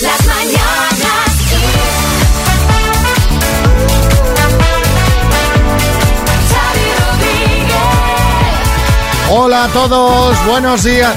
Las mañanas. Hola a todos, buenos días.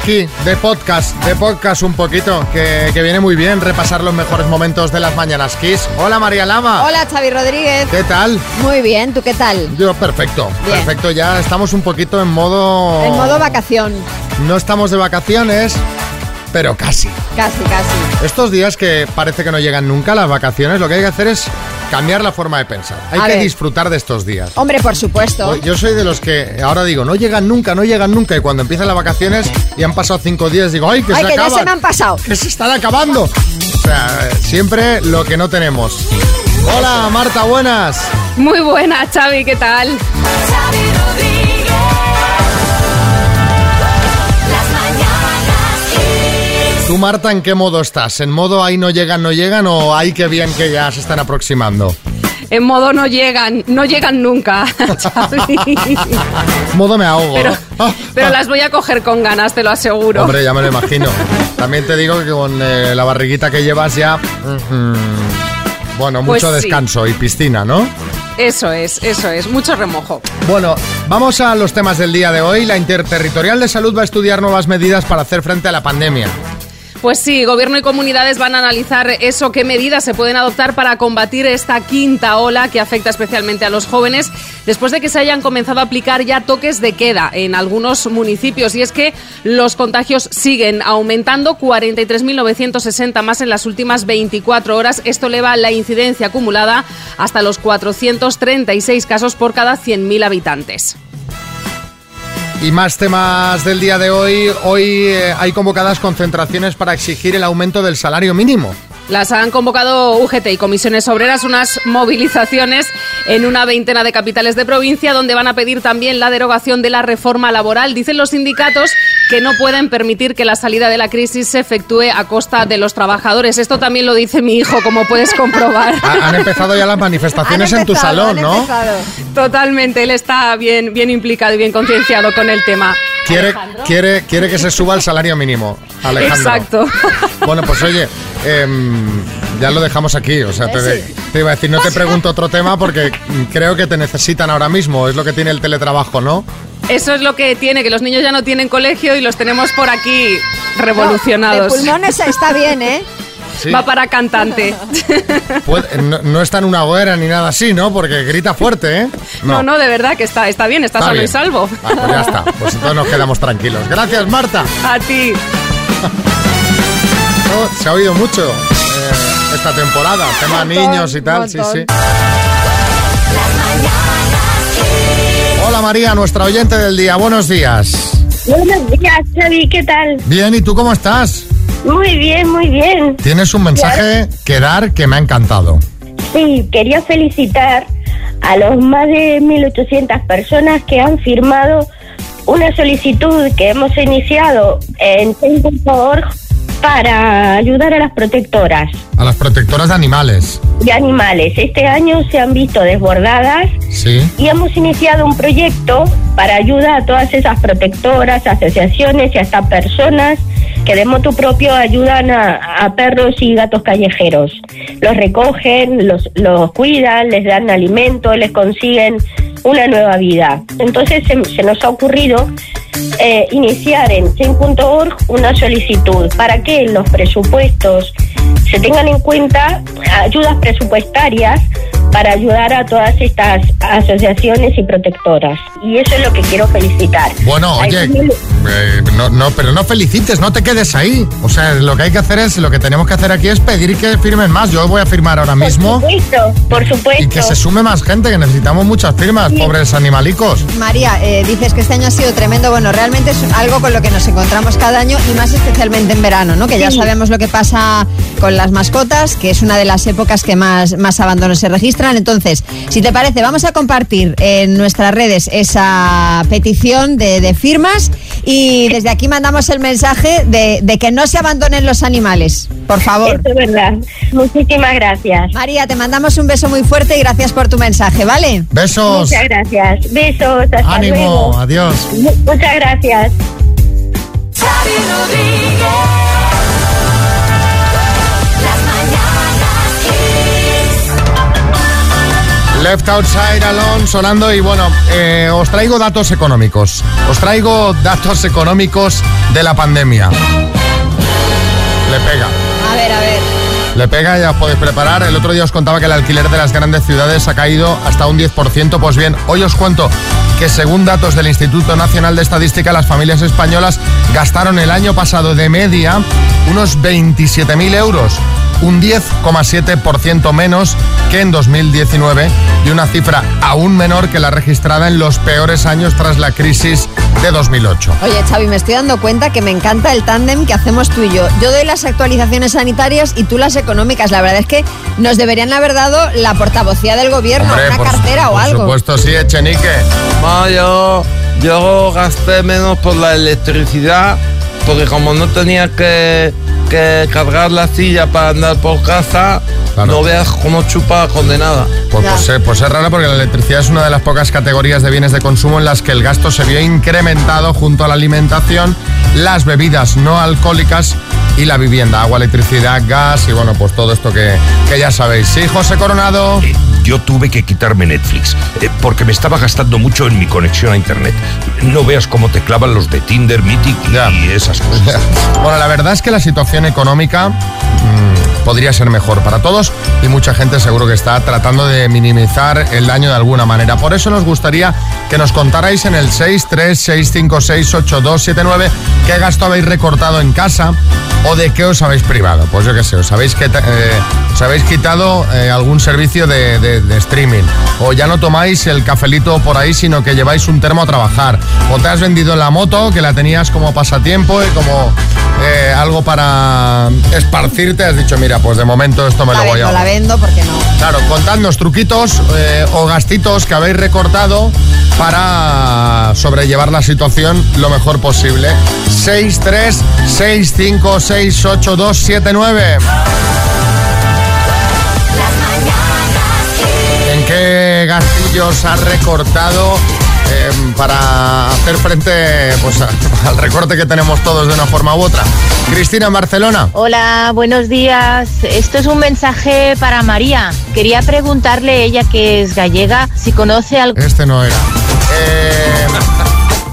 Aquí, de podcast, de podcast un poquito, que, que viene muy bien repasar los mejores momentos de las mañanas Kiss. Hola María Lama. Hola, Xavi Rodríguez. ¿Qué tal? Muy bien, ¿tú qué tal? Yo, perfecto, Bien. perfecto. Ya estamos un poquito en modo... En modo vacación. No estamos de vacaciones, pero casi. Casi, casi. Estos días que parece que no llegan nunca las vacaciones, lo que hay que hacer es cambiar la forma de pensar. Hay A que ver. disfrutar de estos días. Hombre, por supuesto. Yo soy de los que ahora digo, no llegan nunca, no llegan nunca. Y cuando empiezan las vacaciones y han pasado cinco días, digo, ¡ay, que Ay, se que ya se me han pasado. ¡Que se están acabando! O sea, siempre lo que no tenemos. Hola, Marta, buenas. Muy buena, Xavi, ¿qué tal? ¿Tú, Marta, en qué modo estás? ¿En modo ahí no llegan, no llegan o hay que bien que ya se están aproximando? En modo no llegan, no llegan nunca. Modo me ahogo. Pero. Ah, pero ah. las voy a coger con ganas, te lo aseguro. Hombre, ya me lo imagino. También te digo que con eh, la barriguita que llevas ya... bueno, Pues mucho sí. descanso y piscina, ¿no? Eso es, eso es, mucho remojo. Bueno, vamos a los temas del día de hoy. La Interterritorial de Salud va a estudiar nuevas medidas para hacer frente a la pandemia. Pues sí, gobierno y comunidades van a analizar eso, qué medidas se pueden adoptar para combatir esta quinta ola que afecta especialmente a los jóvenes, después de que se hayan comenzado a aplicar ya toques de queda en algunos municipios. Y es que los contagios siguen aumentando, 43.960 más en las últimas 24 horas. Esto eleva la incidencia acumulada hasta los 436 casos por cada 100.000 habitantes. Y más temas del día de hoy. Hoy eh, hay convocadas concentraciones para exigir el aumento del salario mínimo. Las han convocado UGT y comisiones obreras, unas movilizaciones en una veintena de capitales de provincia donde van a pedir también la derogación de la reforma laboral. Dicen los sindicatos que no pueden permitir que la salida de la crisis se efectúe a costa de los trabajadores. Esto también lo dice mi hijo, como puedes comprobar. Ha- han empezado ya las manifestaciones en tu salón, ¿no? Totalmente, él está bien, bien implicado y bien concienciado con el tema. Quiere, quiere, quiere que se suba el salario mínimo, Alejandro. Exacto. Bueno, pues oye, em, ya lo dejamos aquí. O sea, te, te iba a decir, no te pregunto otro tema porque creo que te necesitan ahora mismo. Es lo que tiene el teletrabajo, ¿no? Eso es lo que tiene, que los niños ya no tienen colegio y los tenemos por aquí revolucionados. De pulmones está bien, ¿eh? Sí. Va para cantante. Puede- no, no está en una hoguera ni nada así, ¿no? Porque grita fuerte, ¿eh? No, no, de verdad que está, está bien, está, Está sano bien. y salvo. Ah, pues ya está. Pues entonces nos quedamos tranquilos. Gracias, Marta. A ti. No, se ha oído mucho eh, esta temporada. Tema Montón, niños y tal. Sí, sí. Hola, María, nuestra oyente del día. Buenos días. Buenos días, Xavi, ¿qué tal? Bien, ¿y tú cómo estás? Muy bien, muy bien. Tienes un mensaje que dar que me ha encantado. Sí, quería felicitar a los más de 1.800 personas que han firmado una solicitud que hemos iniciado en Change.org para ayudar a las protectoras A las protectoras de animales. de animales. Este año se han visto desbordadas Sí. y hemos iniciado un proyecto para ayudar a todas esas protectoras, asociaciones y hasta personas que de motu propio ayudan a, a perros y gatos callejeros. Los recogen, los, los cuidan, les dan alimento, les consiguen una nueva vida. Entonces se, se nos ha ocurrido eh, iniciar en Chain.org una solicitud para que en los presupuestos se tengan en cuenta ayudas presupuestarias para ayudar a todas estas asociaciones y protectoras. Y eso es lo que quiero felicitar. Bueno, oye, eh, no, no, pero no felicites, no te quedes ahí. O sea, lo que hay que hacer es, lo que tenemos que hacer aquí es pedir que firmen más. Yo voy a firmar ahora mismo Por supuesto, por supuesto. y que se sume más gente, que necesitamos muchas firmas, pobres animalicos. María, eh, dices que este año ha sido tremendo. Bueno, realmente es algo con lo que nos encontramos cada año y más especialmente en verano, ¿no? Que ya Sí. sabemos lo que pasa con las mascotas, que es una de las épocas que más, más abandono se registra. registran. Entonces, si te parece, vamos a compartir en nuestras redes esa petición de, de firmas y desde aquí mandamos el mensaje de, de que no se abandonen los animales. Por favor. Eso es verdad. Muchísimas gracias. María, te mandamos un beso muy fuerte y gracias por tu mensaje, ¿vale? Besos. Muchas gracias. Besos. Hasta Ánimo. luego. Adiós. Mu- Muchas gracias. Xavi Rodríguez. Left Outside Alone sonando y bueno, eh, os traigo datos económicos. Os traigo datos económicos de la pandemia. Le pega. A ver, a ver. Le pega, ya os podéis preparar. El otro día os contaba que el alquiler de las grandes ciudades ha caído hasta un 10%. Pues bien, hoy os cuento que según datos del Instituto Nacional de Estadística, las familias españolas gastaron el año pasado de media unos 27.000 euros, un 10,7% menos que en 2019 y una cifra aún menor que la registrada en los peores años tras la crisis de 2008. Oye, Xavi, me estoy dando cuenta que me encanta el tándem que hacemos tú y yo. Yo doy las actualizaciones sanitarias y tú las económicas. La verdad es que nos deberían haber dado la portavocía del gobierno, Hombre, una por cartera o por algo. supuesto, sí, Echenique. No, yo, yo gasté menos por la electricidad, porque como no tenía que, que cargar la silla para andar por casa, Claro. no veas cómo chupa condenada. Pues, pues, eh, pues es raro porque la electricidad es una de las pocas categorías de bienes de consumo en las que el gasto se vio incrementado junto a la alimentación, las bebidas no alcohólicas y la vivienda, agua, electricidad, gas y bueno, pues todo esto que, que ya sabéis. Sí, José Coronado. Eh, Yo tuve que quitarme Netflix eh, porque me estaba gastando mucho en mi conexión a internet. No veas cómo te clavan los de Tinder, Mythic Ya. y esas cosas. Bueno, la verdad es que la situación económica mm, podría ser mejor para todos y mucha gente seguro que está tratando de minimizar el daño de alguna manera. Por eso nos gustaría que nos contarais en el 636568279 qué gasto habéis recortado en casa o de qué os habéis privado. Pues yo qué sé, os habéis, quita- eh, os habéis quitado eh, algún servicio de, de- de streaming o ya no tomáis el cafelito por ahí, sino que lleváis un termo a trabajar o te has vendido la moto que la tenías como pasatiempo y como eh, algo para esparcirte, has dicho, mira, pues de momento esto me la lo voy vendo, a... la vendo, porque no? Claro, contadnos truquitos eh, o gastitos que habéis recortado para sobrellevar la situación lo mejor posible. 636568279. Gastillos has recortado eh, para hacer frente pues, a- al recorte que tenemos todos de una forma u otra? Cristina en Barcelona. Hola, buenos días. Esto es un mensaje para María. Quería preguntarle, ella que es gallega, si conoce algo. Este no era. Eh,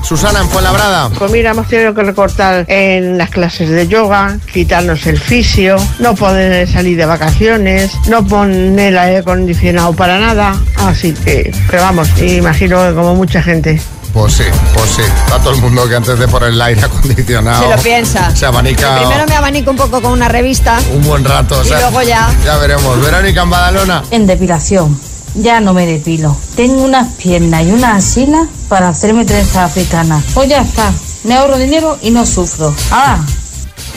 Susana en Fuenlabrada. Pues mira, hemos tenido que recortar en las clases de yoga, quitarnos el fisio, no poder salir de vacaciones, no poner el aire acondicionado para nada. Así que, pero vamos, imagino que como mucha gente. Pues sí, pues sí. Está todo el mundo que antes de poner el aire acondicionado Se lo piensa. se abanica Primero me abanico un poco con una revista. un buen rato. o Y sea, luego ya. Ya veremos. Verónica en Badalona. En depilación. Ya no me depilo. Tengo unas piernas y unas asilas para hacerme trenza africana. Pues ya está. Me ahorro dinero y no sufro. Ah,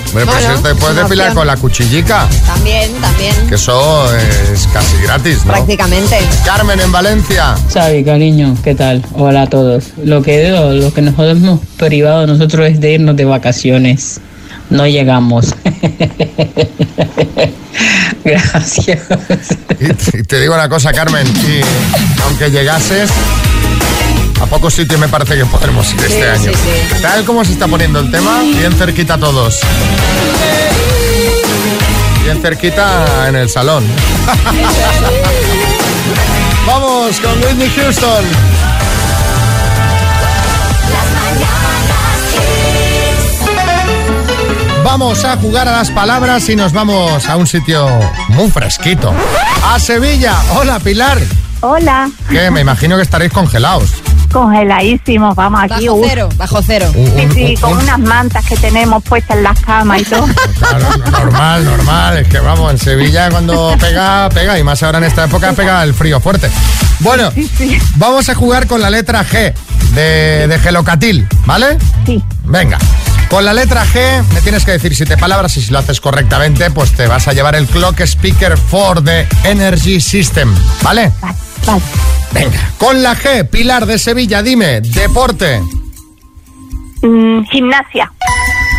Hombre, pues Bueno, te es puedes depilar opción. con la cuchillica, También, también. que eso es casi gratis, ¿no? Prácticamente. Carmen en Valencia. Xavi, cariño, ¿qué tal? Hola a todos. Lo que, lo, lo que nos hemos privado nosotros es de irnos de vacaciones. No llegamos. Gracias. Y, te digo una cosa, Carmen, y aunque llegases, a pocos sitios me parece que podremos ir este año. sí, sí. Tal como se está poniendo el tema, bien cerquita a todos. Bien cerquita en el salón. Vamos con Whitney Houston. Vamos a jugar a las palabras y nos vamos a un sitio muy fresquito. A Sevilla. Hola, Pilar. Hola, Que me imagino que estaréis congelados. congeladísimos, vamos aquí. Bajo cero, bajo cero. Un- Sí, sí, un- con un- unas mantas que tenemos puestas en las camas y todo. Claro, normal, normal. Es que vamos, en Sevilla cuando pega, pega. Y más ahora en esta época pega el frío fuerte. Bueno, vamos a jugar con la letra G de, de gelocatil, ¿vale? Sí. Venga. Con la letra G me tienes que decir siete palabras y si lo haces correctamente, pues te vas a llevar el Clock Speaker 4 de Energy System, ¿vale? Vale. Venga. Con la G, Pilar de Sevilla, dime, deporte, Mm, gimnasia.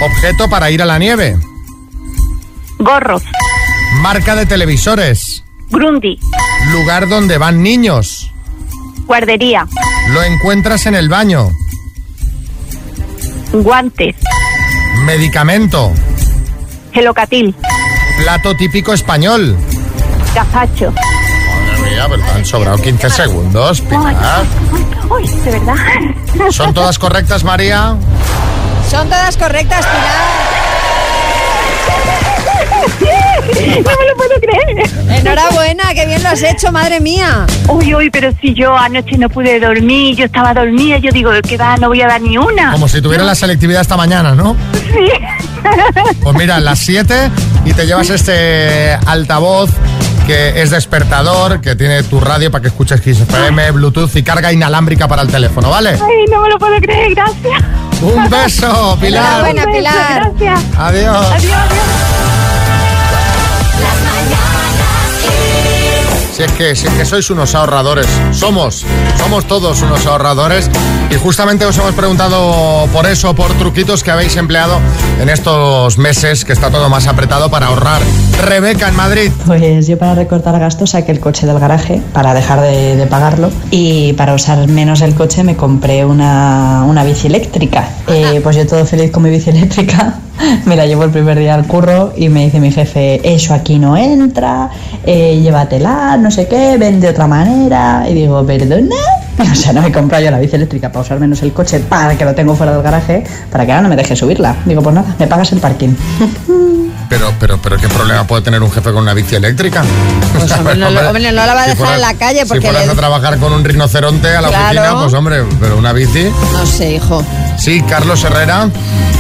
objeto para ir a la nieve, Gorros. marca de televisores, Grundy. lugar donde van niños, Guardería. lo encuentras en el baño, Guantes. medicamento, Gelocatil. plato típico español. Gazpacho. Madre mía, pero han sobrado 15 segundos, Pilar. Uy, de verdad. ¿Son todas correctas, María? Son todas correctas, Pilar. No me lo puedo creer. Enhorabuena, qué bien lo has hecho, madre mía. Uy, uy, pero si yo anoche no pude dormir, yo estaba dormida, yo digo, que va, no voy a dar ni una. Como si tuviera la selectividad esta mañana, ¿no? Sí. Pues mira, las 7 y te llevas este altavoz que es despertador, que tiene tu radio para que escuches Kiss FM, Bluetooth y carga inalámbrica para el teléfono, ¿vale? Ay, no me lo puedo creer, gracias. Un beso, Pilar. Beso, Pilar. Gracias. Adiós. Adiós, adiós. Si es que, es que sois unos ahorradores, somos, somos todos unos ahorradores y justamente os hemos preguntado por eso, por truquitos que habéis empleado en estos meses que está todo más apretado para ahorrar. Rebeca en Madrid. Pues yo para recortar gastos saqué el coche del garaje para dejar de, de pagarlo y para usar menos el coche me compré una, una bici eléctrica. Eh, pues yo todo feliz con mi bici eléctrica, me la llevo el primer día al curro y me dice mi jefe, eso aquí no entra, eh, llévatela, no sé qué, ven de otra manera. Y digo, ¿perdona? O sea, no me compro yo la bici eléctrica para usar menos el coche para que lo tengo fuera del garaje, para que ahora no me deje subirla. Digo, pues nada, me pagas el parking. Pero, pero, pero, ¿qué problema puede tener un jefe con una bici eléctrica? Pues, hombre, no lo- hombre, no la va a si dejar en la calle porque Si fueras le- a trabajar con un rinoceronte a la Claro. oficina, pues hombre, pero una bici. No sé, hijo. Sí, Carlos Herrera.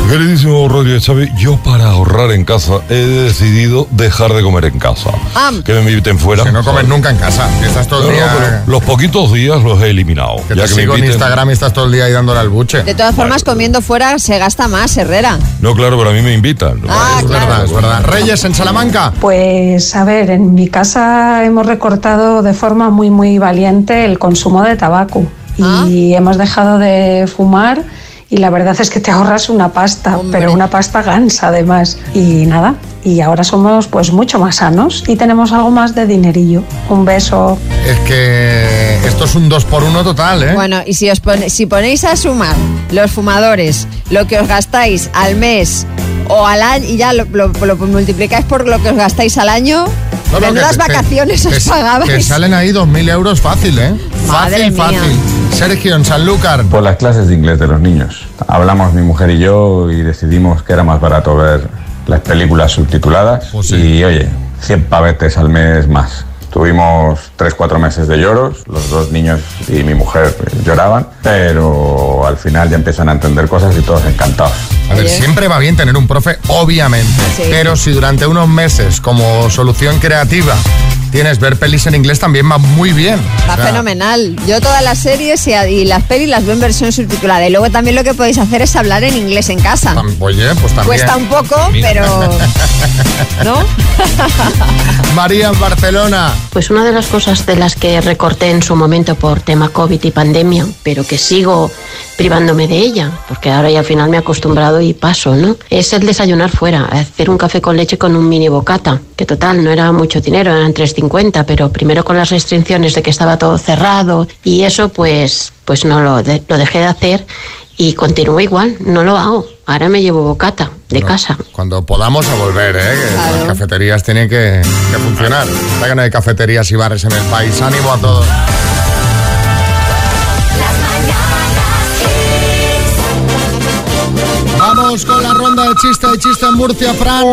Queridísimo Rodríguez Chávez, yo para ahorrar en casa he decidido dejar de comer en casa. Ah. Que me inviten fuera. Que no comes nunca en casa, que estás todo el No, día. los poquitos días los he eliminado. Que ya te que me sigo en Instagram y estás todo el día ahí dándole al buche. De todas formas, comiendo fuera se gasta más, Herrera. No, claro, pero a mí me invitan. Ah, es claro. verdad, es verdad. Reyes en Salamanca. Pues a ver, en mi casa hemos recortado de forma muy muy valiente el consumo de tabaco y hemos dejado de fumar y la verdad es que te ahorras una pasta, pero una pasta gansa además. Y nada, y ahora somos pues mucho más sanos y tenemos algo más de dinerillo. Un beso. Es que esto es un 2 por 1 total, ¿eh? Bueno, y si os pone- si ponéis a sumar los fumadores, lo que os gastáis al mes o al año y ya lo, lo- lo multiplicáis por lo que os gastáis al año, No, no, que te- vacaciones que- os que pagabais. salen ahí 2.000 euros fácil, ¿eh? Madre fácil, mía. fácil. Sergio en Sanlúcar. Por las clases de inglés de los niños. Hablamos mi mujer y yo y decidimos que era más barato ver las películas subtituladas. Pues Y oye, 100 pavetes al mes más. Tuvimos 3-4 meses de lloros, los dos niños y mi mujer lloraban, pero al final ya empiezan a entender cosas y todos encantados. A ver, siempre va bien tener un profe, obviamente. Sí. Pero si durante unos meses, como solución creativa, tienes ver pelis en inglés, también va muy bien. Va O sea, fenomenal. Yo todas las series y, y las pelis las veo en versión subtitulada. Y luego también lo que podéis hacer es hablar en inglés en casa. Oye, pues también. Cuesta un poco, Mira. pero... ¿No? María en Barcelona. Pues una de las cosas de las que recorté en su momento por tema COVID y pandemia, pero que sigo privándome de ella, porque ahora ya al final me he acostumbrado y paso, ¿no? Es el desayunar fuera, hacer un café con leche con un mini bocata, que total no era mucho dinero, eran 3.50, pero primero con las restricciones de que estaba todo cerrado y eso pues, pues no lo, de- lo dejé de hacer y continúo igual, no lo hago. Ahora me llevo bocata de casa. Cuando podamos a volver, ¿eh? Que las cafeterías tienen que, que funcionar. Está que no hay cafeterías y bares en el país. Ánimo a todos. Vamos con la ronda de chiste de chiste en Murcia, Fran.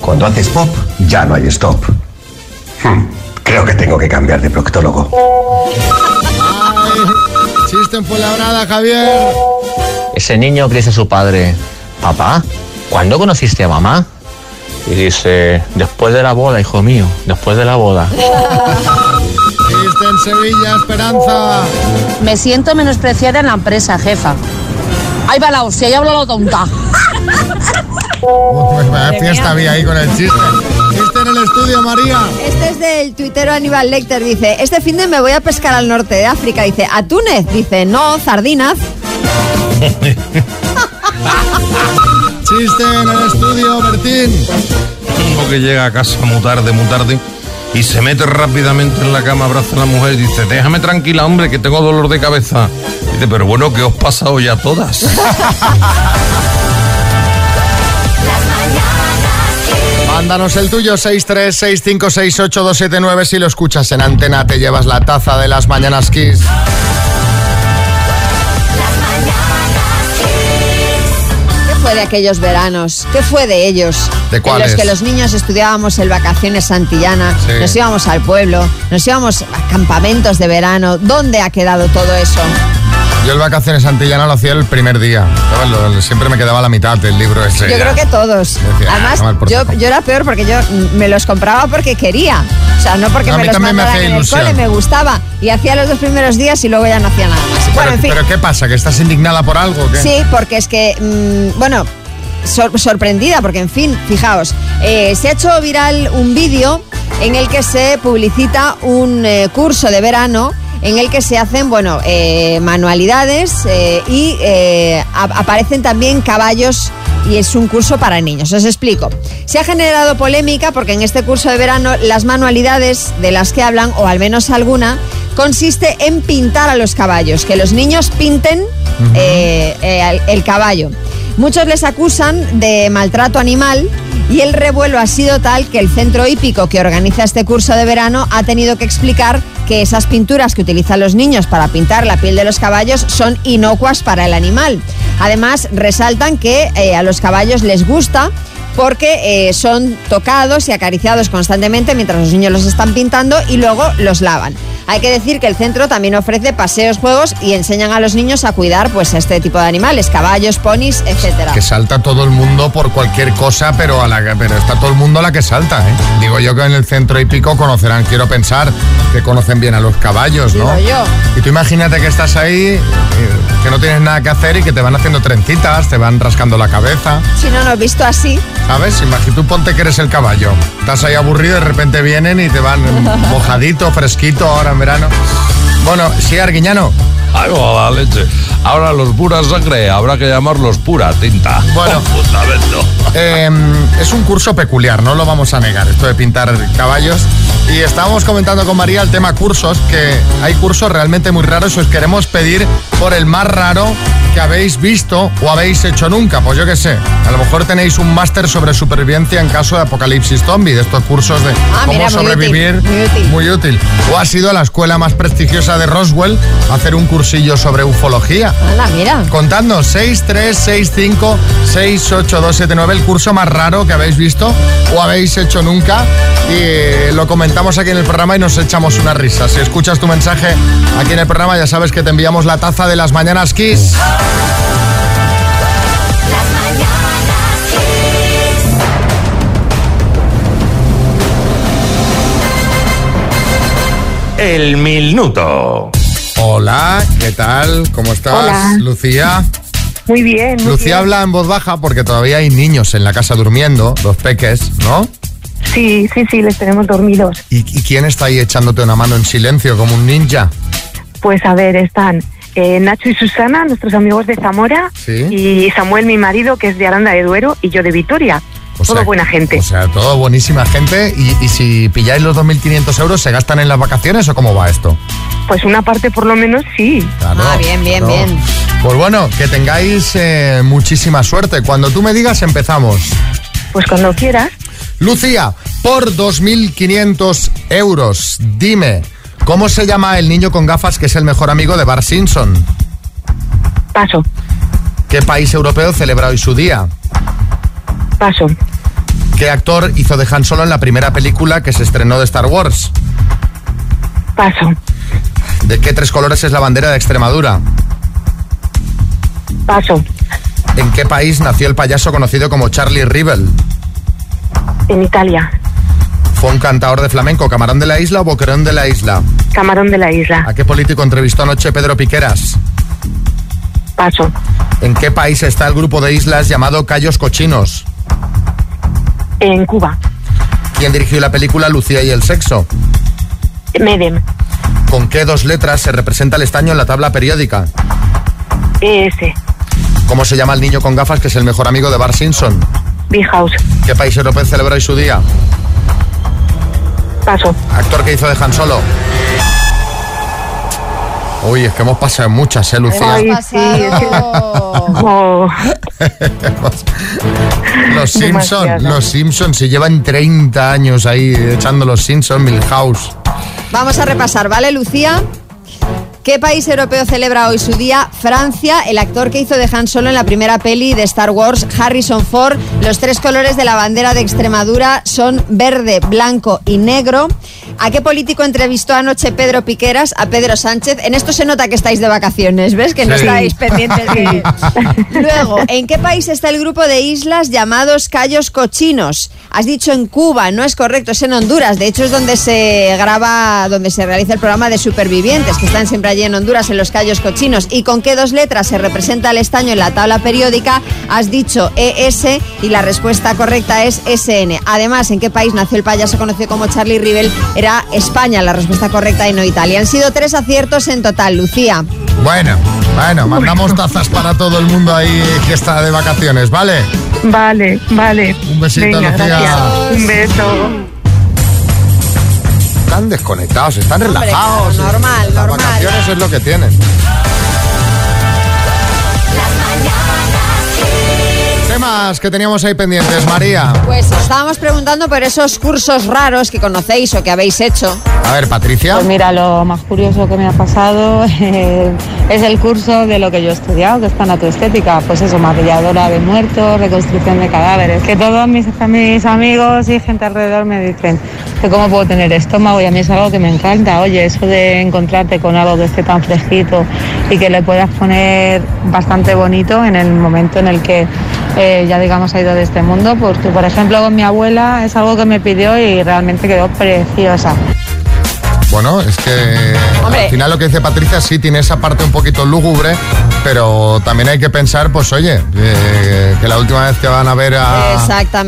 Cuando haces pop, ya no hay stop. Hmm, creo que tengo que cambiar de proctólogo. Ay, chiste en Fuenlabrada, Javier. Ese niño que dice a su padre, papá, ¿cuándo conociste a mamá? Y dice, después de la boda, hijo mío, después de la boda. Chiste en Sevilla, Esperanza. Me siento menospreciada en la empresa, jefa. Ahí va la hostia, ya hablo la tonta. Pues fiesta había ahí con el chiste. Chiste en el estudio, María. Este es del tuitero Aníbal Lecter. Dice, este fin de me voy a pescar al norte de África. Dice, ¿a Túnez? Dice, no, Sardinas. Chiste en el estudio, Bertín. Uno que llega a casa muy tarde, muy tarde, y se mete rápidamente en la cama, abraza a la mujer y dice, déjame tranquila, hombre, que tengo dolor de cabeza. Dice, pero bueno, ¿qué os pasa hoy a todas? Mándanos el tuyo, 636568279. Si lo escuchas en antena, te llevas la taza de las mañanas Kiss. Fue de aquellos veranos? ¿Qué fue de ellos? ¿De cuáles? En los que los niños estudiábamos en vacaciones Santillana, Sí. nos íbamos al pueblo, nos íbamos a campamentos de verano. ¿Dónde ha quedado todo eso? Yo el vacaciones antillana lo hacía el primer día. Siempre me quedaba la mitad del libro ese. Yo creo que todos. Decía, "Ah, Además, yo, saco". yo era peor porque yo me los compraba porque quería. O sea, no porque me los también me en el cole, me gustaba. Y hacía los dos primeros días y luego ya no hacía nada más. Pero, Bueno, en fin. pero ¿qué pasa? ¿Que estás indignada por algo? o qué? Sí, porque es que, mm, bueno, sor- sorprendida, porque en fin, fijaos, eh, se ha hecho viral un vídeo en el que se publicita un eh, curso de verano en el que se hacen, bueno, eh, manualidades eh, y eh, aparecen también caballos y es un curso para niños. Os explico. Se ha generado polémica porque en este curso de verano las manualidades de las que hablan, o al menos alguna, consiste en pintar a los caballos, que los niños pinten el, el caballo. Muchos les acusan de maltrato animal y el revuelo ha sido tal que el centro hípico que organiza este curso de verano ha tenido que explicar que esas pinturas que utilizan los niños para pintar la piel de los caballos son inocuas para el animal. Además, resaltan que eh, a los caballos les gusta porque eh, son tocados y acariciados constantemente mientras los niños los están pintando y luego los lavan. Hay que decir que el centro también ofrece paseos, juegos y enseñan a los niños a cuidar pues este tipo de animales, caballos, ponis, etcétera. Que salta todo el mundo por cualquier cosa, pero a la pero está todo el mundo a la que salta, ¿eh? Digo yo que en el centro hípico conocerán, quiero pensar, que conocen bien a los caballos, ¿no? Digo yo. Y tú imagínate que estás ahí, eh, que no tienes nada que hacer y que te van haciendo trencitas, te van rascando la cabeza, Si no, no he visto así. ¿sabes? Imagínate, tú ponte que eres el caballo. Estás ahí aburrido y de repente vienen y te van mojadito, fresquito ahora en verano. Bueno, sí, Arguiñano. Ay, va la leche. Ahora los pura sangre, habrá que llamarlos pura tinta. Bueno. Fundamento. Eh, es un curso peculiar, no lo vamos a negar, esto de pintar caballos. Y estábamos comentando con María el tema cursos, que hay cursos realmente muy raros y os queremos pedir por el más raro que habéis visto o habéis hecho nunca. Pues yo qué sé, a lo mejor tenéis un máster sobre supervivencia en caso de apocalipsis zombie, de estos cursos de Ah, cómo mira, sobrevivir. muy útil. Muy útil. O ha sido la escuela más prestigiosa de Roswell a hacer un cursillo sobre ufología. Anda, mira. Contadnos 636568279 el curso más raro que habéis visto o habéis hecho nunca y eh, lo comentamos aquí en el programa y nos echamos una risa. Si escuchas tu mensaje aquí en el programa ya sabes que te enviamos la taza de las mañanas Kiss. El minuto. Hola, ¿qué tal? ¿Cómo estás, Hola. Lucía? Muy bien. muy Lucía bien. habla en voz baja porque todavía hay niños en la casa durmiendo, los peques, ¿no? Sí, sí, sí, les tenemos dormidos. ¿Y, y quién está ahí echándote una mano en silencio como un ninja? Pues a ver, están eh, Nacho y Susana, nuestros amigos de Zamora, Sí. y Samuel, mi marido, que es de Aranda de Duero, y yo de Vitoria. O Todo sea, buena gente. O sea, todo buenísima gente. ¿Y, y si pilláis los 2.500 euros, se gastan en las vacaciones o cómo va esto? Pues una parte por lo menos sí. Claro, Ah, bien, bien, claro. bien. Pues bueno, que tengáis eh, muchísima suerte. Cuando tú me digas, empezamos. Pues cuando quieras. Lucía, por 2.500 euros, dime, ¿cómo se llama el niño con gafas que es el mejor amigo de Bart Simpson? Paso, ¿Qué país europeo celebra hoy su día? paso, ¿Qué actor hizo de Han Solo en la primera película que se estrenó de Star Wars? paso, ¿De qué tres colores es la bandera de Extremadura? paso. ¿En qué país nació el payaso conocido como Charlie Rivel? En Italia, ¿Fue un cantador de flamenco, camarón de la isla o boquerón de la isla? Camarón de la Isla. ¿A qué político entrevistó anoche Pedro Piqueras? Paso. ¿En qué país está el grupo de islas llamado Cayos Cochinos? En Cuba. ¿Quién dirigió la película Lucía y el sexo? Medem. ¿Con qué dos letras se representa el estaño en la tabla periódica? ES. ¿Cómo se llama el niño con gafas que es el mejor amigo de Bart Simpson? Big House. ¿Qué país europeo celebra hoy su día? Paso. Actor que hizo de Han Solo. Uy, es que hemos pasado muchas, ¿eh, Lucía? Ay, sí, es que- Oh, Los Simpson, Demasiado. los Simpson, si llevan 30 años ahí echando los Simpson, Milhouse. Vamos a repasar, ¿vale, Lucía? ¿Qué país europeo celebra hoy su día? Francia, el actor que hizo de Han Solo en la primera peli de Star Wars, Harrison Ford. Los tres colores de la bandera de Extremadura son verde, blanco y negro. ¿A qué político entrevistó anoche Pedro Piqueras? A Pedro Sánchez. En esto se nota que estáis de vacaciones, ¿ves? Que no Sí. estáis pendientes de... Luego, ¿en qué país está el grupo de islas llamados Cayos Cochinos? Has dicho en Cuba, no es correcto, es en Honduras. De hecho, es donde se graba, donde se realiza el programa de Supervivientes, que están siempre allí en Honduras, en los Cayos Cochinos. ¿Y con qué dos letras se representa el estaño en la tabla periódica? Has dicho ES y la respuesta correcta es SN. Además, ¿en qué país nació el payaso conocido como Charlie Rivel? Era España, la respuesta correcta y no Italia. Han sido tres aciertos en total, Lucía. Bueno, bueno, mandamos tazas para todo el mundo ahí que está de vacaciones, ¿vale? Vale, vale. Un besito, Venga, Lucía. gracias. Un beso. Están desconectados, están Hombre, relajados. claro, normal, Las normal. vacaciones es lo que tienen. Temas que teníamos ahí pendientes, María. Pues estábamos preguntando por esos cursos raros que conocéis o que habéis hecho. A ver, Patricia. Pues mira, lo más curioso que me ha pasado eh, es el curso de lo que yo he estudiado, que es tanatoestética. Pues eso, maquilladora de muertos, reconstrucción de cadáveres. Que todos mis, mis amigos y gente alrededor me dicen que cómo puedo tener estómago y a mí es algo que me encanta. Oye, eso de encontrarte con algo que esté tan fresquito y que le puedas poner bastante bonito en el momento en el que eh, ya digamos ha ido de este mundo, porque por ejemplo con mi abuela es algo que me pidió y realmente quedó preciosa. Bueno, es que Hombre. al final lo que dice Patricia sí tiene esa parte un poquito lúgubre, pero también hay que pensar, pues oye, eh, que la última vez que van a ver a,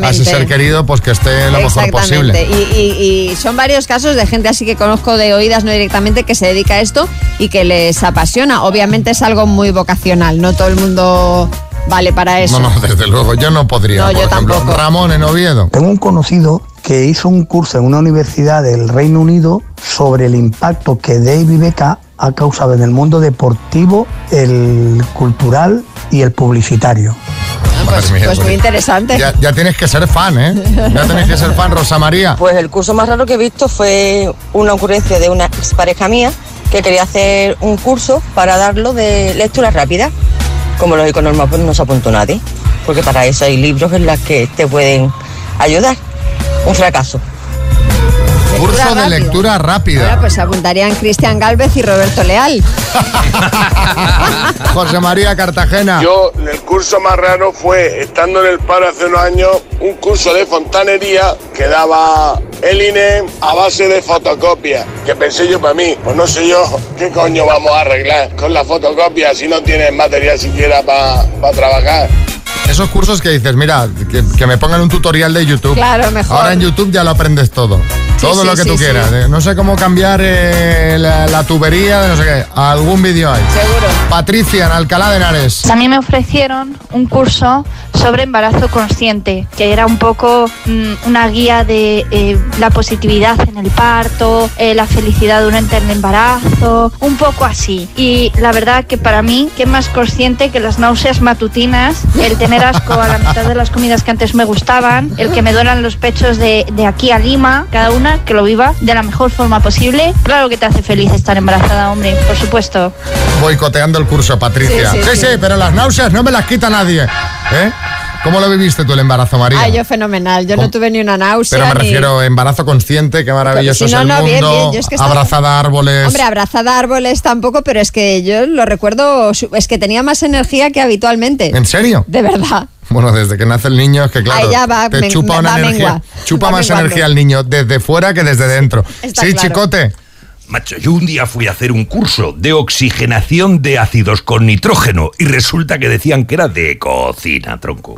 ese ser querido, pues que esté lo mejor posible. Y, y- y son varios casos de gente así que conozco de oídas, no directamente, que se dedica a esto y que les apasiona. Obviamente es algo muy vocacional, no todo el mundo vale para eso. No, no, desde luego, yo no podría. No, por yo ejemplo, tampoco. Ramón en Oviedo. Tengo un conocido que hizo un curso en una universidad del Reino Unido sobre el impacto que David Beckham ha causado en el mundo deportivo, el cultural y el publicitario. Madre mía, Pues muy interesante. Ya, ya tienes que ser fan, ¿eh? Ya tienes que ser fan, Rosa María. Pues el curso más raro que he visto fue una ocurrencia de una expareja mía que quería hacer un curso para darlo de lectura rápida. Como lógico normal, pues no se apuntó nadie, porque para eso hay libros en los que te pueden ayudar. Un fracaso. Curso de lectura rápida. Ahora pues se apuntarían Cristian Galvez y Roberto Leal. José María Cartagena. Yo, el curso más raro fue, estando en el paro hace unos años, un curso de fontanería que daba el INE a base de fotocopias. Que pensé yo para mí, pues no sé yo qué coño vamos a arreglar con la fotocopia si no tienes material siquiera para trabajar. Esos cursos que dices, mira, que, que me pongan un tutorial de YouTube. Claro, mejor. Ahora en YouTube ya lo aprendes todo. todo sí, lo que sí, tú quieras. eh, No sé cómo cambiar eh, la, la tubería de no sé qué. Algún vídeo hay. Seguro. Patricia, en Alcalá de Henares. A mí me ofrecieron un curso sobre embarazo consciente, que era un poco mm, una guía de eh, la positividad en el parto, eh, la felicidad durante el embarazo, un poco así. Y la verdad que para mí, que más consciente que las náuseas matutinas, el tener asco a la mitad de las comidas que antes me gustaban, el que me duelan los pechos de, de aquí a Lima, cada una que lo viva de la mejor forma posible. Claro que te hace feliz estar embarazada, hombre, por supuesto. Boicoteando el curso, Patricia. Sí, Sí, sí, sí, sí. pero las náuseas no me las quita nadie. ¿Eh? ¿Cómo lo viviste tú el embarazo, María? Ah, yo fenomenal. Yo no tuve ni una náusea. Pero me ni- refiero embarazo consciente, qué maravilloso no, es el no, bien, mundo. bien, yo es que estaba- Abrazada a árboles. Hombre, abrazada a árboles tampoco, pero es que yo lo recuerdo, es que tenía más energía que habitualmente. ¿En serio? De verdad. Bueno, desde que nace el niño es que claro, va, te chupa una energía, mengua, chupa más energía el niño desde fuera que desde dentro. Está sí, claro. chicote. Macho, yo un día fui a hacer un curso de oxigenación de ácidos con nitrógeno y resulta que decían que era de cocina, tronco.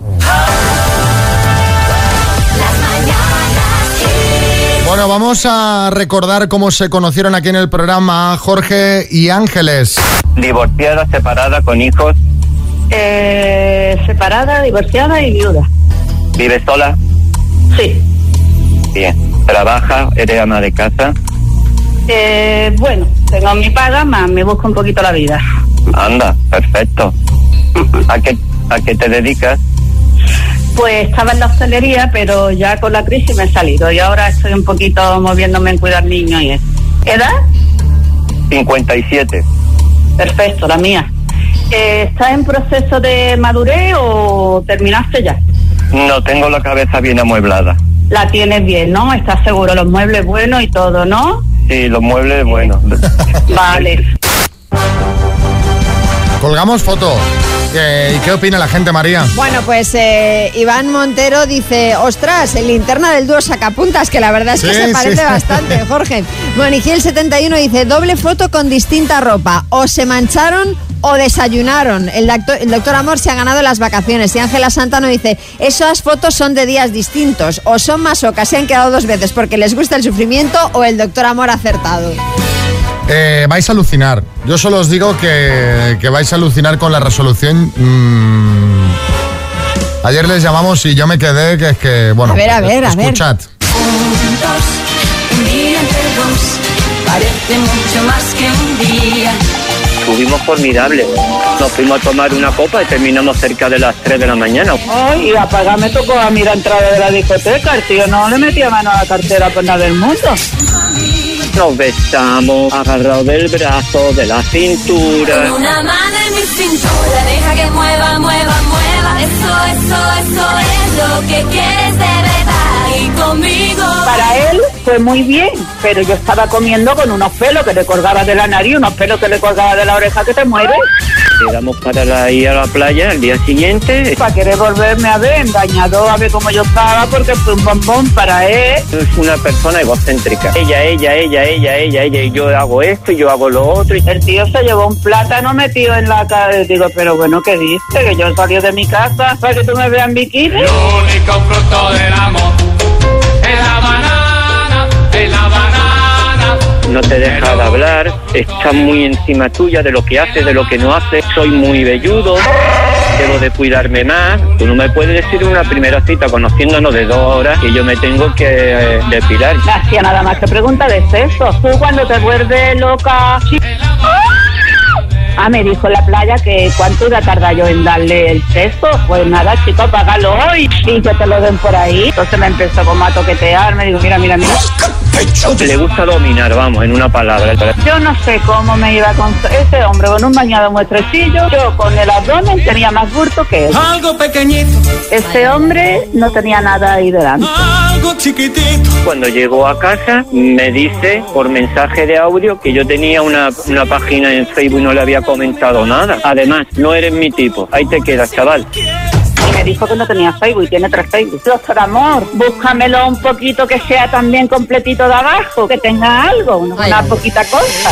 Bueno, vamos a recordar cómo se conocieron aquí en el programa Jorge y Ángeles. Divorciada, separada, con hijos. Eh, separada, divorciada y viuda. ¿Vives sola? Sí. Bien. ¿Trabaja? ¿Eres ama de casa? Eh, bueno, tengo mi paga, más me busco un poquito la vida. Anda, perfecto. ¿A qué, ¿A qué te dedicas? Pues estaba en la hostelería, pero ya con la crisis me he salido y ahora estoy un poquito moviéndome en cuidar niños y eso. ¿Edad? 57. Perfecto, la mía. Eh, ¿Estás en proceso de madurez o terminaste ya? No tengo la cabeza bien amueblada. La tienes bien, ¿no? ¿Estás seguro? Los muebles buenos y todo, ¿no? Sí, los muebles, bueno. Vale. Colgamos foto. ¿Y qué opina la gente, María? Bueno, pues eh, Iván Montero dice, ostras, el linterna del dúo sacapuntas, que la verdad es que Sí, se sí. parece bastante, Jorge. Monigiel71 dice, doble foto con distinta ropa, o se mancharon o desayunaron. El doctor, el doctor Amor se ha ganado las vacaciones. Y Ángela Santano dice, esas fotos son de días distintos, o son masocas, se han quedado dos veces porque les gusta el sufrimiento o el doctor Amor ha acertado. Eh, vais a alucinar. Yo solo os digo que, que vais a alucinar con la resolución. mm. Ayer les llamamos y yo me quedé que es que, bueno, A ver, a ver, a ver. escuchad. Juntos, un día entre dos, parece mucho más que un día. Estuvimos formidables. Nos fuimos a tomar una copa y terminamos cerca de las 3 de la mañana. Ay, y a pagar me tocó a mí la entrada de la discoteca. El tío no le metía mano a la cartera por nada del mundo. Nos besamos, agarrados del brazo, de la cintura. Con una mano en mi cintura, deja que mueva, mueva, mueva. Eso, eso, eso es lo que quieres de verdad. Conmigo. Para él fue muy bien, pero yo estaba comiendo con unos pelos que le colgaba de la nariz, unos pelos que le colgaba de la oreja que te mueres. Quedamos para la- ir a la playa el día siguiente. Para querer volverme a ver, engañado a ver cómo yo estaba, porque fue un bombón para él. Es una persona egocéntrica. Ella, ella, ella, ella, ella, ella, y yo hago esto y yo hago lo otro. Y... El tío se llevó un plátano metido en la cara. Digo, pero bueno, ¿qué dice? Que yo salí de mi casa para que tú me veas en bikini. único fruto del amor No te deja de hablar, está muy encima tuya de lo que hace, de lo que no hace. Soy muy velludo, debo de cuidarme más. Tú no me puedes decir una primera cita conociéndonos de dos horas que yo me tengo que eh, depilar. Hacía nada más que pregunta de sexo. Tú cuando te vuelves loca... Ah, me dijo la playa que cuánto iba a tardar yo en darle el sexo. Pues nada, chico, págalo hoy y que te lo den por ahí. Entonces me empezó como a toquetear. Me digo, mira, mira, mira. Le gusta dominar, vamos, en una palabra. Yo no sé cómo me iba con ese hombre con un bañado muy estrechillo. Yo con el abdomen tenía más bulto que él. Algo pequeñito, Ese hombre no tenía nada ahí delante. algo chiquitito. Cuando llegó a casa me dice por mensaje de audio que yo tenía una, una página en Facebook y no le había comentado nada. Además, no eres mi tipo. Ahí te quedas, chaval. Me dijo que no tenía Facebook y tiene tres Facebook. Doctor Amor, búscamelo un poquito que sea también completito de abajo, que tenga algo, una, poquita cosa.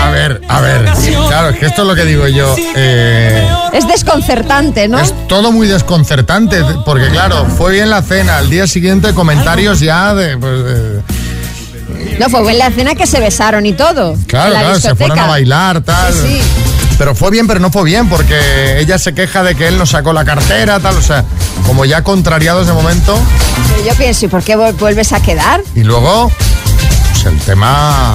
A ver, a ver. Claro, es que esto es lo que digo yo. eh, Es desconcertante, ¿no? es todo muy desconcertante, porque claro, fue bien la cena. Al día siguiente comentarios ya de... pues, eh, No, fue en la cena que se besaron y todo. Claro, claro, se fueron a bailar, tal. Sí, sí. Pero fue bien, pero no fue bien, porque ella se queja de que él no sacó la cartera, tal. O sea, como ya contrariados de momento. Pero yo pienso, ¿y por qué vuelves a quedar? Y luego, pues el tema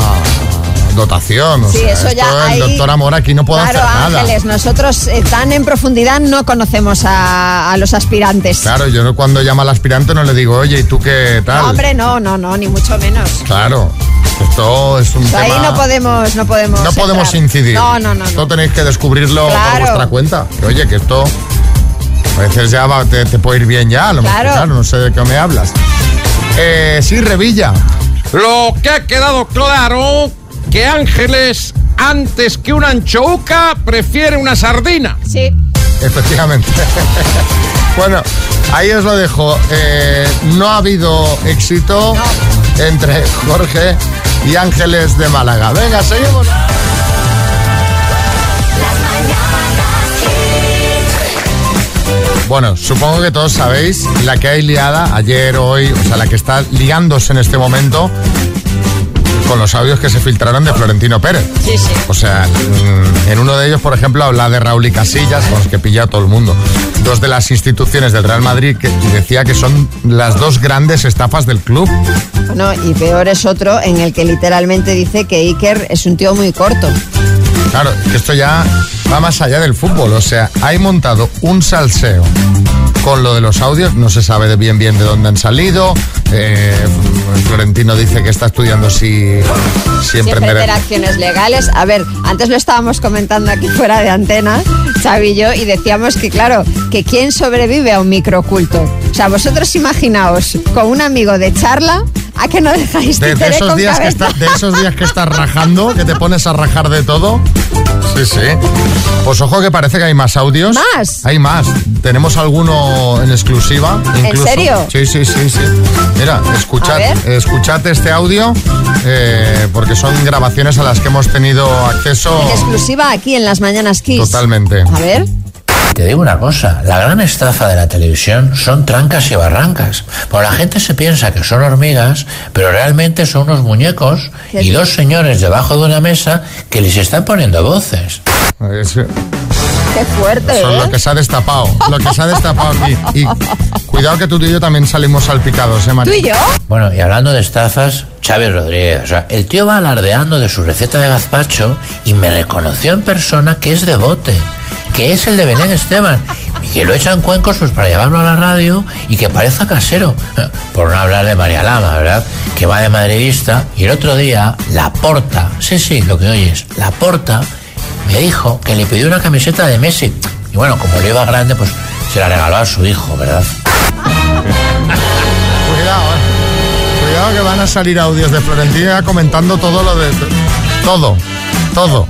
dotación. O Sí, sea, eso ya el doctor Amor aquí no puede claro, hacer nada. Ángeles, nosotros eh, tan en profundidad no conocemos a, a los aspirantes. Claro, yo no- cuando llama al aspirante no le digo, oye, ¿y tú qué tal? No, hombre, no, no, no, ni mucho menos. Claro, esto es un Ahí tema... no podemos, no podemos. No podemos entrar. incidir. No, no, no. Esto tenéis que descubrirlo Claro. por vuestra cuenta. Que, oye, que esto a veces ya va- te, te puede ir bien ya. A lo mejor, Claro. claro, no sé de qué me hablas. Eh, sí, Revilla. Lo que ha quedado claro que Ángeles, antes que una anchouca, prefiere una sardina. Sí. Efectivamente. bueno, ahí os lo dejo. Eh, no ha habido éxito. entre Jorge y Ángeles de Málaga. Venga, seguimos. Bueno, supongo que todos sabéis la que hay liada ayer, hoy, o sea, la que está liándose en este momento con los audios que se filtraron de Florentino Pérez. Sí, sí. O sea, mm, en uno de ellos, por ejemplo, habla de Raúl y Casillas, con los que pilla a todo el mundo. Dos de las instituciones del Real Madrid que y decía que son las dos grandes estafas del club. No, y peor es otro en el que literalmente dice que Iker es un tío muy corto. Claro, que esto ya va más allá del fútbol. O sea, hay montado un salseo con lo de los audios. No se sabe de bien bien de dónde han salido. Eh, Florentino dice que está estudiando si, si Siempre emprender. acciones legales. A ver, antes lo estábamos comentando aquí fuera de antena, Xavi y yo, y decíamos que, claro, que quién sobrevive a un microculto. O sea, vosotros imaginaos con un amigo de charla a que no dejáis De, esos con días que está- de esos días que estás rajando, que te pones a rajar de todo. Sí, sí. Pues ojo que parece que hay más audios. ¿Más? Hay más. Tenemos alguno en exclusiva. ¿En incluso. serio? Sí, sí, sí, sí. Mira, escuchad, escuchad este audio eh, porque son grabaciones a las que hemos tenido acceso En exclusiva aquí en las Mañanas Kiss. totalmente. A ver. Te digo una cosa, la gran estafa de la televisión son trancas y barrancas. Porque la gente se piensa que son hormigas, pero realmente son unos muñecos ¿Qué y dos señores debajo de una mesa que les están poniendo voces. Es- Qué fuerte, es ¿eh? lo que se ha destapado. Lo que se ha destapado aquí. Y cuidado que tú y yo también salimos salpicados, ¿eh, María? ¿Tú y yo? Bueno, y hablando de estafas, Xavi Rodríguez, o sea, el tío va alardeando de su receta de gazpacho y me reconoció en persona que es de bote, que es el de Belén Esteban, y que lo echan cuencos pues para llevarlo a la radio y que parezca casero. Por no hablar de María Lama, ¿verdad? Que va de madridista y el otro día la porta, sí, sí, lo que oyes, la porta me dijo que le pidió una camiseta de Messi. Y bueno, como le iba grande, pues se la regaló a su hijo, ¿verdad? Cuidado, eh. Cuidado que van a salir audios de Florentina comentando todo lo de. Todo. Todo.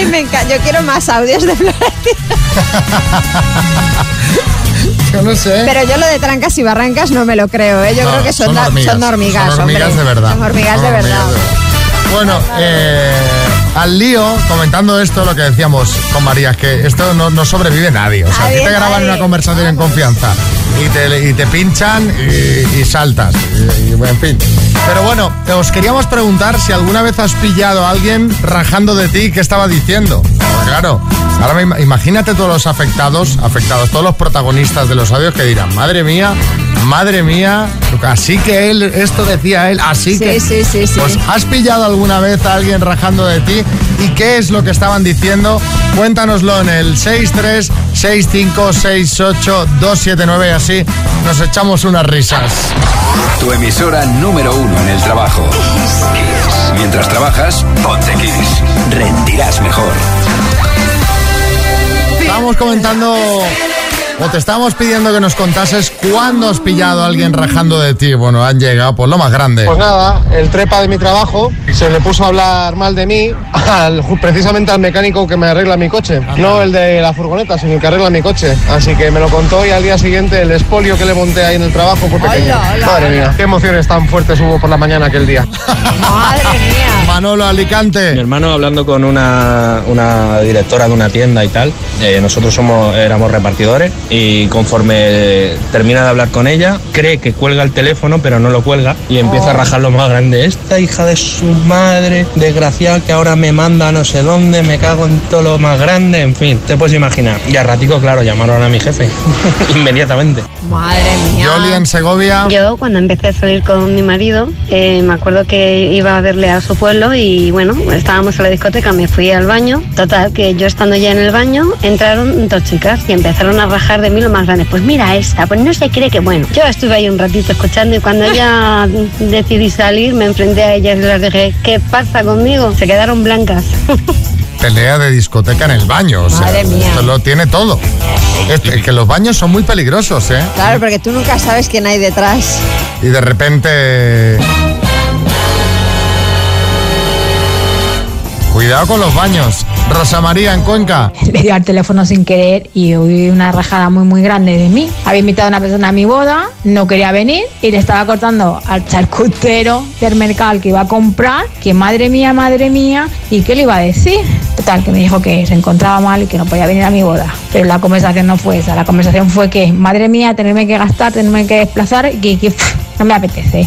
Ay, me encanta. Yo quiero más audios de Florentino. Yo no sé. Pero yo lo de trancas y barrancas no me lo creo, ¿eh? Yo No, creo que son, son hormigas. son hormigas. Son hormigas hombre. de verdad. Son hormigas Son de verdad. de verdad. Bueno, eh, al lío, comentando esto, lo que decíamos con María, es que esto no, no sobrevive nadie. O sea, a ti te graban una conversación en confianza y te, y te pinchan y, y saltas. Y, y, en fin. Pero bueno, os queríamos preguntar si alguna vez has pillado a alguien rajando de ti qué estaba diciendo. Pues claro, ahora imagínate todos los afectados, afectados, todos los protagonistas de los audios que dirán, madre mía, madre mía, así que él, esto decía él, así Sí, que... sí, sí, sí. Pues, ¿Has pillado alguna vez a alguien rajando de ti? ¿Y qué es lo que estaban diciendo? Cuéntanoslo en el 636568279 y así nos echamos unas risas. Tu emisora número uno en el trabajo. Kiss. Mientras trabajas, ponte Kiss. Rendirás mejor. Estábamos comentando o te estábamos pidiendo que nos contases cuándo has pillado a alguien rajando de ti. Bueno, han llegado por lo más grande. Pues nada, el trepa de mi trabajo se le puso a hablar mal de mí al- precisamente al mecánico que me arregla mi coche. No el de la furgoneta, sino el que arregla mi coche. Así que me lo contó y al día siguiente el espolio que le monté ahí en el trabajo fue pequeño. Hola, hola, Madre mía, qué emociones tan fuertes hubo por la mañana aquel día. Madre mía. Manolo Alicante. Mi hermano hablando con una, una directora de una tienda y tal, eh, nosotros somos, éramos repartidores y conforme termina de hablar con ella, cree que cuelga el teléfono pero no lo cuelga y empieza a rajar lo más grande. Esta hija de su madre, desgraciada que ahora me manda a no sé dónde, me cago en todo lo más grande, en fin, te puedes imaginar. Y al ratico, claro, llamaron a mi jefe, inmediatamente. Madre mía. Yoli en Segovia. Yo cuando empecé a salir con mi marido, eh, me acuerdo que iba a verle a su pueblo y bueno, estábamos en la discoteca, me fui al baño. Total, que yo estando ya en el baño, entraron dos chicas y empezaron a rajar de mí lo más grande. Pues mira esta, pues no se cree que bueno. Yo estuve ahí un ratito escuchando y cuando ya decidí salir, me enfrenté a ellas y les dije, ¿qué pasa conmigo? Se quedaron blancas. Pelea de discoteca en el baño. O sea, Madre mía. Esto lo tiene todo. Este- que los baños son muy peligrosos, ¿eh? Claro, porque tú nunca sabes quién hay detrás. Y de repente. Cuidado con los baños. Rosa María en Cuenca. Le dio al teléfono sin querer y hubo una rajada muy muy grande de mí. Había invitado a una persona a mi boda, no quería venir y le estaba cortando al charcutero del mercado que iba a comprar, que madre mía, madre mía, y qué le iba a decir. Total, que me dijo que se encontraba mal y que no podía venir a mi boda. Pero la conversación no fue esa, la conversación fue que, madre mía, tenerme que gastar, tenerme que desplazar que, que, pff, no me apetece.